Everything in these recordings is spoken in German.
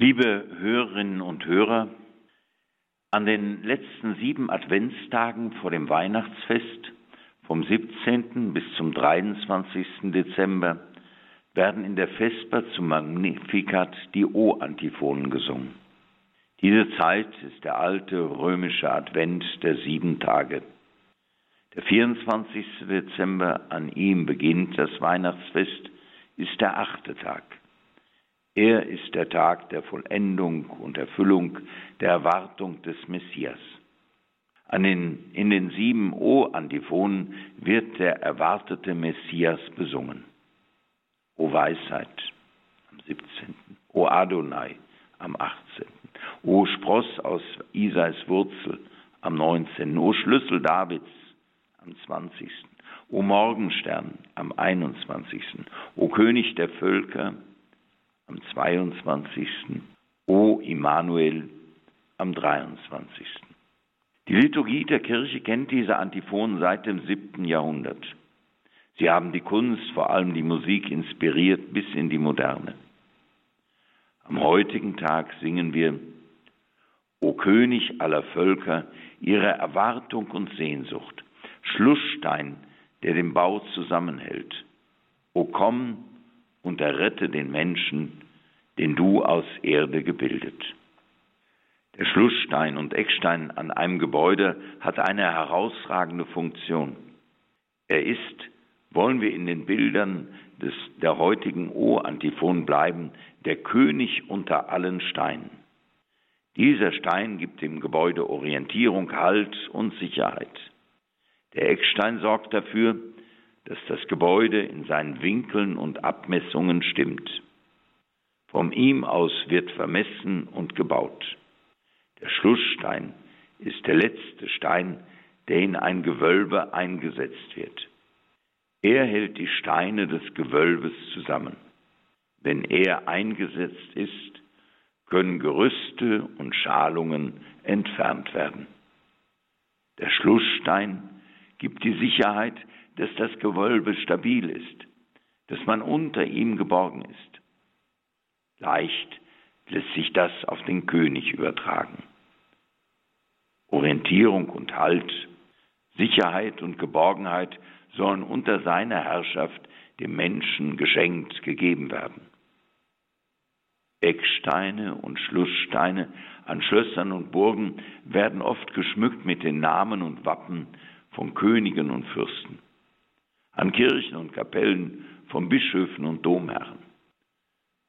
Liebe Hörerinnen und Hörer, an den letzten sieben Adventstagen vor dem Weihnachtsfest, vom 17. bis zum 23. Dezember, werden in der Vesper zum Magnificat die O-Antiphonen gesungen. Diese Zeit ist der alte römische Advent der sieben Tage. Der 24. Dezember, an ihm beginnt das Weihnachtsfest, ist der achte Tag. Er ist der Tag der Vollendung und Erfüllung der Erwartung des Messias. Den, in den sieben O-Antiphonen wird der erwartete Messias besungen. O Weisheit am 17. O Adonai am 18. O Spross aus Isais Wurzel am 19. O Schlüssel Davids am 20. O Morgenstern am 21. O König der Völker am 22. O Immanuel am 23. Die Liturgie der Kirche kennt diese Antiphonen seit dem 7. Jahrhundert. Sie haben die Kunst, vor allem die Musik, inspiriert bis in die Moderne. Am heutigen Tag singen wir, O König aller Völker, ihre Erwartung und Sehnsucht, Schlussstein, der den Bau zusammenhält. O komm und errette den Menschen, den du aus Erde gebildet. Der Schlussstein und Eckstein an einem Gebäude hat eine herausragende Funktion. Er ist, wollen wir in den Bildern des, der heutigen O-Antiphon bleiben, der König unter allen Steinen. Dieser Stein gibt dem Gebäude Orientierung, Halt und Sicherheit. Der Eckstein sorgt dafür, dass das Gebäude in seinen Winkeln und Abmessungen stimmt. Von ihm aus wird vermessen und gebaut. Der Schlussstein ist der letzte Stein, der in ein Gewölbe eingesetzt wird. Er hält die Steine des Gewölbes zusammen. Wenn er eingesetzt ist, können Gerüste und Schalungen entfernt werden. Der Schlussstein gibt die Sicherheit, dass das Gewölbe stabil ist, dass man unter ihm geborgen ist. Leicht lässt sich das auf den König übertragen. Orientierung und Halt, Sicherheit und Geborgenheit sollen unter seiner Herrschaft dem Menschen geschenkt gegeben werden. Ecksteine und Schlusssteine an Schlössern und Burgen werden oft geschmückt mit den Namen und Wappen von Königen und Fürsten, an Kirchen und Kapellen von Bischöfen und Domherren.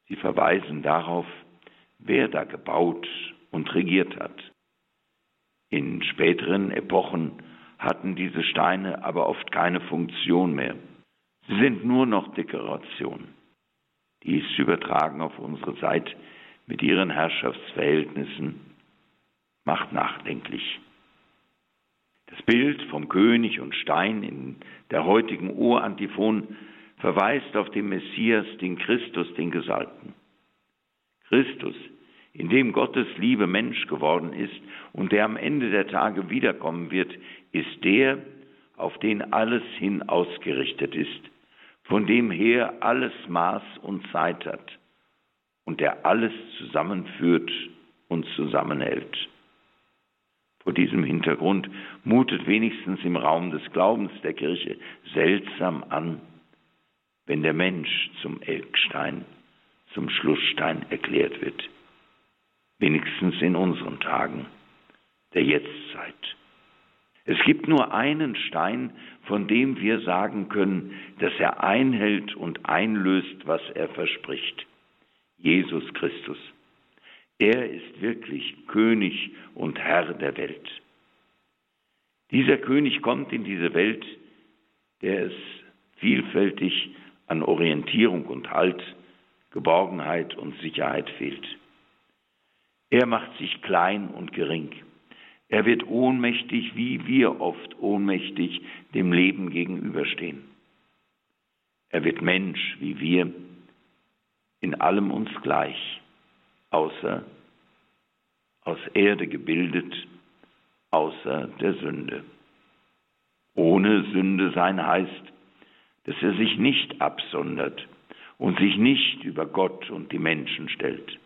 Sie verweisen darauf, wer da gebaut und regiert hat. In späteren Epochen hatten diese Steine aber oft keine Funktion mehr. Sie sind nur noch Dekoration. Dies übertragen auf unsere Zeit mit ihren Herrschaftsverhältnissen macht nachdenklich. Das Bild vom König und Stein in der heutigen Urantiphon verweist auf den Messias, den Christus, den Gesalbten. Christus, in dem Gottes Liebe Mensch geworden ist und der am Ende der Tage wiederkommen wird, ist der, auf den alles hin ausgerichtet ist, von dem her alles Maß und Zeit hat und der alles zusammenführt und zusammenhält. Vor diesem Hintergrund mutet wenigstens im Raum des Glaubens der Kirche seltsam an, wenn der Mensch zum Eckstein, zum Schlussstein erklärt wird. Wenigstens in unseren Tagen, der Jetztzeit. Es gibt nur einen Stein, von dem wir sagen können, dass er einhält und einlöst, was er verspricht. Jesus Christus. Er ist wirklich König und Herr der Welt. Dieser König kommt in diese Welt, der es vielfältig an Orientierung und Halt, Geborgenheit und Sicherheit fehlt. Er macht sich klein und gering. Er wird ohnmächtig, wie wir oft ohnmächtig dem Leben gegenüberstehen. Er wird Mensch, wie wir, in allem uns gleich, außer aus Erde gebildet, außer der Sünde. Ohne Sünde sein heißt, dass er sich nicht absondert und sich nicht über Gott und die Menschen stellt.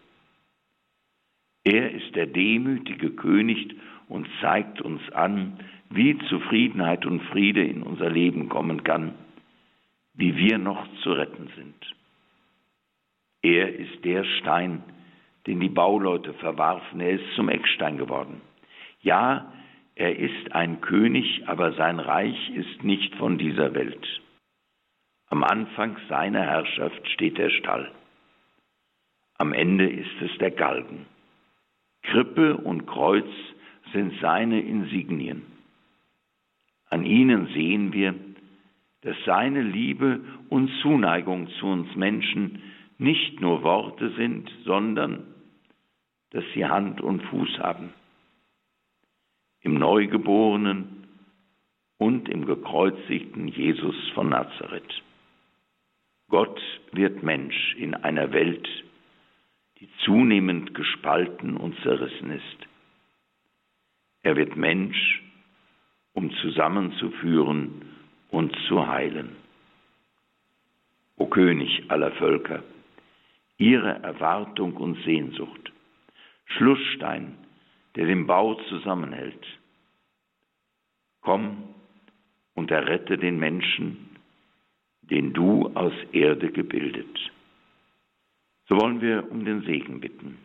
Er ist der demütige König und zeigt uns an, wie Zufriedenheit und Friede in unser Leben kommen kann, wie wir noch zu retten sind. Er ist der Stein, den die Bauleute verwarfen. Er ist zum Eckstein geworden. Ja, er ist ein König, aber sein Reich ist nicht von dieser Welt. Am Anfang seiner Herrschaft steht der Stall. Am Ende ist es der Galgen. Krippe und Kreuz sind seine Insignien. An ihnen sehen wir, dass seine Liebe und Zuneigung zu uns Menschen nicht nur Worte sind, sondern dass sie Hand und Fuß haben. Im Neugeborenen und im gekreuzigten Jesus von Nazareth. Gott wird Mensch in einer Welt, die zunehmend gespalten und zerrissen ist. Er wird Mensch, um zusammenzuführen und zu heilen. O König aller Völker, ihre Erwartung und Sehnsucht, Schlussstein, der den Bau zusammenhält. Komm und errette den Menschen, den du aus Erde gebildet. So wollen wir um den Segen bitten.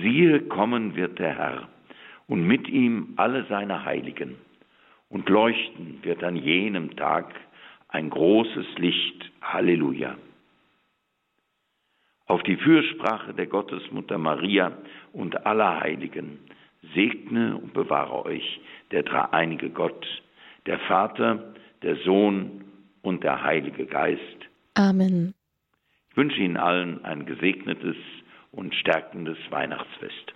Siehe, kommen wird der Herr und mit ihm alle seine Heiligen und leuchten wird an jenem Tag ein großes Licht. Halleluja. Auf die Fürsprache der Gottesmutter Maria und aller Heiligen segne und bewahre euch der dreieinige Gott, der Vater, der Sohn und der Heilige Geist. Amen. Ich wünsche Ihnen allen ein gesegnetes und stärkendes Weihnachtsfest.